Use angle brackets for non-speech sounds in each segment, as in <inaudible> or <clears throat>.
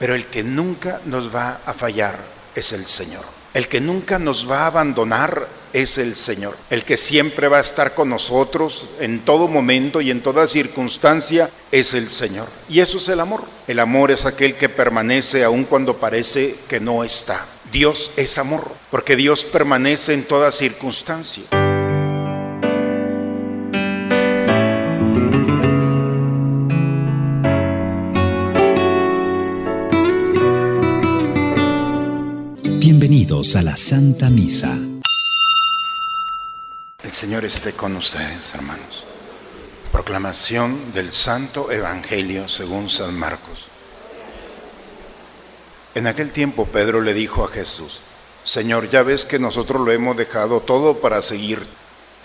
Pero el que nunca nos va a fallar es el Señor. El que nunca nos va a abandonar es el Señor. El que siempre va a estar con nosotros en todo momento y en toda circunstancia es el Señor. Y eso es el amor. El amor es aquel que permanece aun cuando parece que no está. Dios es amor, porque Dios permanece en toda circunstancia. A la Santa Misa. El Señor esté con ustedes, hermanos. Proclamación del Santo Evangelio según San Marcos. En aquel tiempo Pedro le dijo a Jesús, Señor, ya ves que nosotros lo hemos dejado todo para seguir.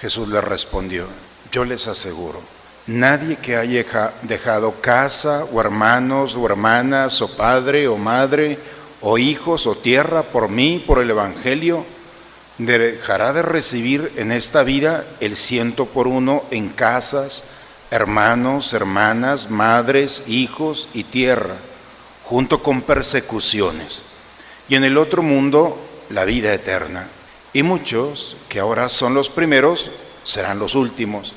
Jesús le respondió, yo les aseguro, nadie que haya dejado casa o hermanos o hermanas o padre o madre o hijos o tierra por mí, por el Evangelio, dejará de recibir en esta vida el ciento por uno en casas, hermanos, hermanas, madres, hijos y tierra, junto con persecuciones. Y en el otro mundo, la vida eterna. Y muchos que ahora son los primeros serán los últimos.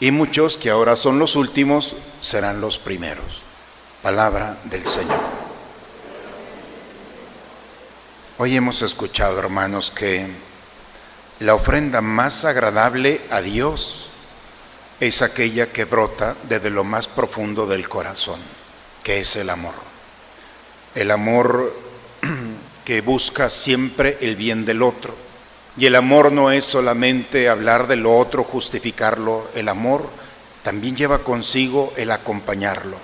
Y muchos que ahora son los últimos serán los primeros. Palabra del Señor. Hoy hemos escuchado, hermanos, que la ofrenda más agradable a Dios es aquella que brota desde lo más profundo del corazón, que es el amor. El amor <clears throat> que busca siempre el bien del otro. Y el amor no es solamente hablar de lo otro, justificarlo. El amor también lleva consigo el acompañarlo,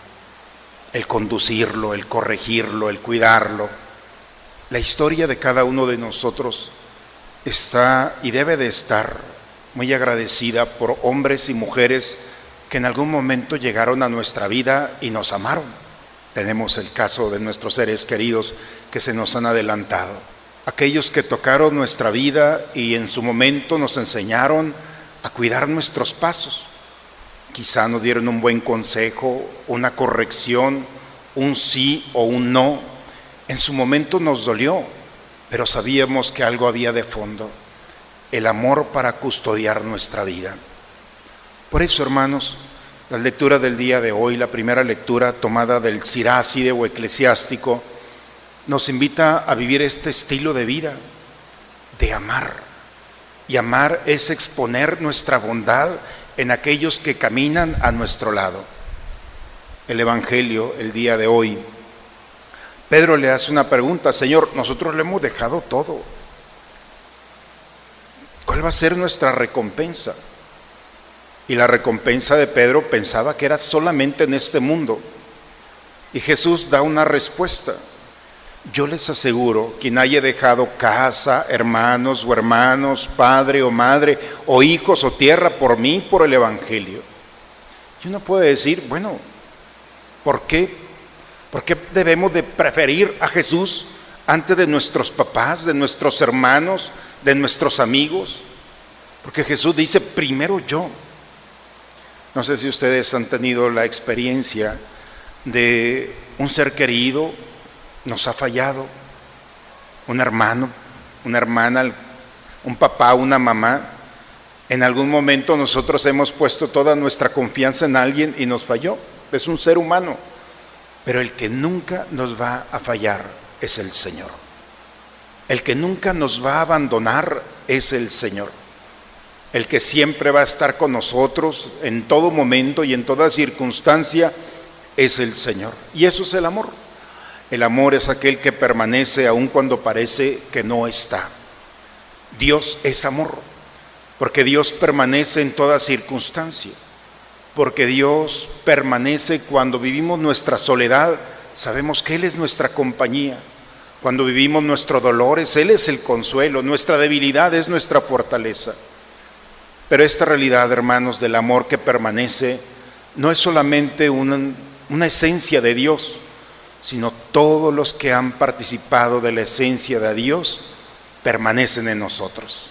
el conducirlo, el corregirlo, el cuidarlo la historia de cada uno de nosotros está y debe de estar muy agradecida por hombres y mujeres que en algún momento llegaron a nuestra vida y nos amaron. Tenemos el caso de nuestros seres queridos que se nos han adelantado. Aquellos que tocaron nuestra vida y en su momento nos enseñaron a cuidar nuestros pasos. Quizá nos dieron un buen consejo, una corrección, un sí o un no en su momento nos dolió, pero sabíamos que algo había de fondo, el amor para custodiar nuestra vida. Por eso, hermanos, la lectura del día de hoy, la primera lectura tomada del Siráside o eclesiástico, nos invita a vivir este estilo de vida, de amar. Y amar es exponer nuestra bondad en aquellos que caminan a nuestro lado. El Evangelio, el día de hoy, Pedro le hace una pregunta, Señor, nosotros le hemos dejado todo. ¿Cuál va a ser nuestra recompensa? Y la recompensa de Pedro pensaba que era solamente en este mundo. Y Jesús da una respuesta. Yo les aseguro, quien haya dejado casa, hermanos o hermanos, padre o madre, o hijos o tierra por mí, por el Evangelio. Y uno puede decir, bueno, ¿por qué ¿Por qué debemos de preferir a Jesús antes de nuestros papás, de nuestros hermanos, de nuestros amigos? Porque Jesús dice, primero yo. No sé si ustedes han tenido la experiencia de un ser querido nos ha fallado, un hermano, una hermana, un papá, una mamá. En algún momento nosotros hemos puesto toda nuestra confianza en alguien y nos falló. Es un ser humano. Pero el que nunca nos va a fallar es el Señor. El que nunca nos va a abandonar es el Señor. El que siempre va a estar con nosotros en todo momento y en toda circunstancia es el Señor. Y eso es el amor. El amor es aquel que permanece aun cuando parece que no está. Dios es amor, porque Dios permanece en toda circunstancia porque Dios permanece cuando vivimos nuestra soledad, sabemos que Él es nuestra compañía. Cuando vivimos nuestros dolores, Él es el consuelo, nuestra debilidad es nuestra fortaleza. Pero esta realidad, hermanos, del amor que permanece, no es solamente una, una esencia de Dios, sino todos los que han participado de la esencia de Dios permanecen en nosotros.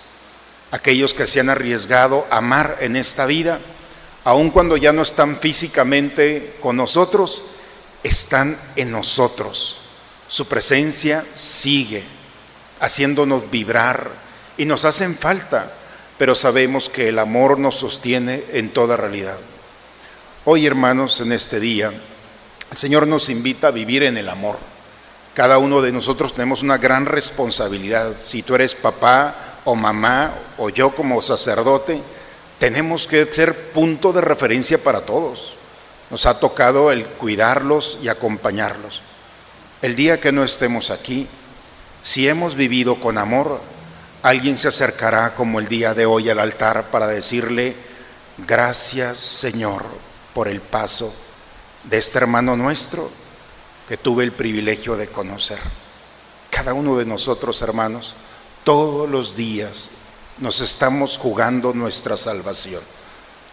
Aquellos que se han arriesgado a amar en esta vida, aun cuando ya no están físicamente con nosotros, están en nosotros. Su presencia sigue haciéndonos vibrar y nos hacen falta, pero sabemos que el amor nos sostiene en toda realidad. Hoy, hermanos, en este día, el Señor nos invita a vivir en el amor. Cada uno de nosotros tenemos una gran responsabilidad. Si tú eres papá o mamá o yo como sacerdote, tenemos que ser punto de referencia para todos. Nos ha tocado el cuidarlos y acompañarlos. El día que no estemos aquí, si hemos vivido con amor, alguien se acercará como el día de hoy al altar para decirle, gracias Señor por el paso de este hermano nuestro que tuve el privilegio de conocer. Cada uno de nosotros, hermanos, todos los días nos estamos jugando nuestra salvación.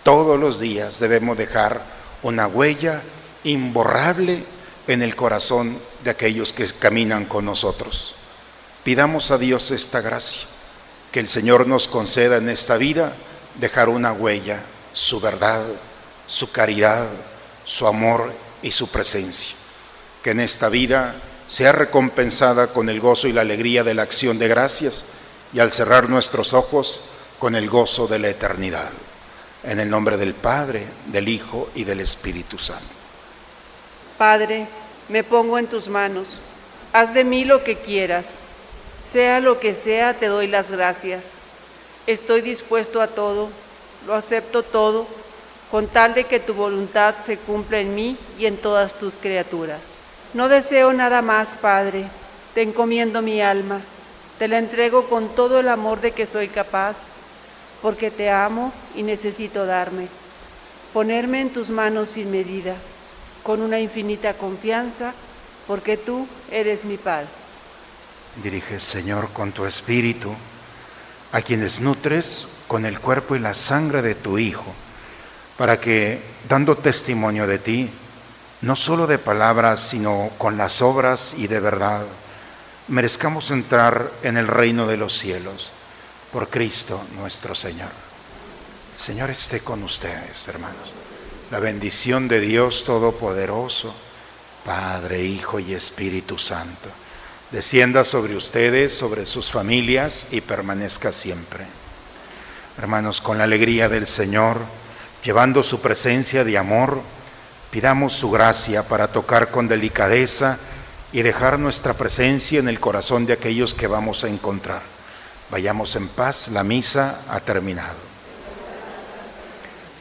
Todos los días debemos dejar una huella imborrable en el corazón de aquellos que caminan con nosotros. Pidamos a Dios esta gracia, que el Señor nos conceda en esta vida dejar una huella, su verdad, su caridad, su amor y su presencia. Que en esta vida sea recompensada con el gozo y la alegría de la acción de gracias y al cerrar nuestros ojos con el gozo de la eternidad. En el nombre del Padre, del Hijo y del Espíritu Santo. Padre, me pongo en tus manos. Haz de mí lo que quieras sea lo que sea, te doy las gracias. Estoy dispuesto a todo, lo acepto todo, con tal de que tu voluntad se cumpla en mí y en todas tus criaturas. No deseo nada más, Padre, te encomiendo mi alma, te la entrego con todo el amor de que soy capaz, porque te amo y necesito darme, ponerme en tus manos sin medida, con una infinita confianza, porque tú eres mi Padre. Dirige, Señor, con tu espíritu a quienes nutres con el cuerpo y la sangre de tu Hijo, para que, dando testimonio de ti, no solo de palabras, sino con las obras y de verdad, merezcamos entrar en el reino de los cielos por Cristo nuestro Señor. El Señor esté con ustedes, hermanos. La bendición de Dios Todopoderoso, Padre, Hijo y Espíritu Santo descienda sobre ustedes, sobre sus familias y permanezca siempre. Hermanos, con la alegría del Señor, llevando su presencia de amor, pidamos su gracia para tocar con delicadeza y dejar nuestra presencia en el corazón de aquellos que vamos a encontrar. Vayamos en paz, la misa ha terminado.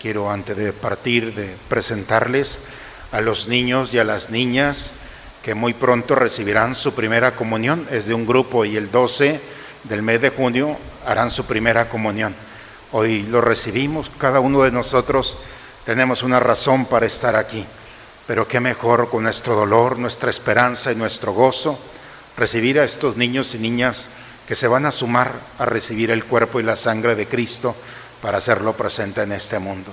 Quiero antes de partir de presentarles a los niños y a las niñas, que muy pronto recibirán su primera comunión. Es de un grupo y el 12 del mes de junio harán su primera comunión. Hoy lo recibimos, cada uno de nosotros tenemos una razón para estar aquí, pero qué mejor con nuestro dolor, nuestra esperanza y nuestro gozo recibir a estos niños y niñas que se van a sumar a recibir el cuerpo y la sangre de Cristo para hacerlo presente en este mundo.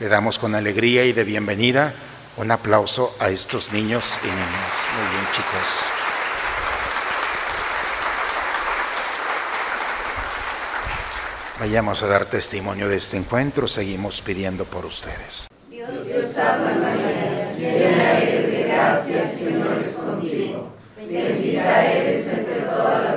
Le damos con alegría y de bienvenida un aplauso a estos niños y niñas. Muy bien, chicos. Vayamos a dar testimonio de este encuentro, seguimos pidiendo por ustedes. Dios, Dios salve María, llena eres de gracia, el Señor es contigo. Bendita eres entre todas las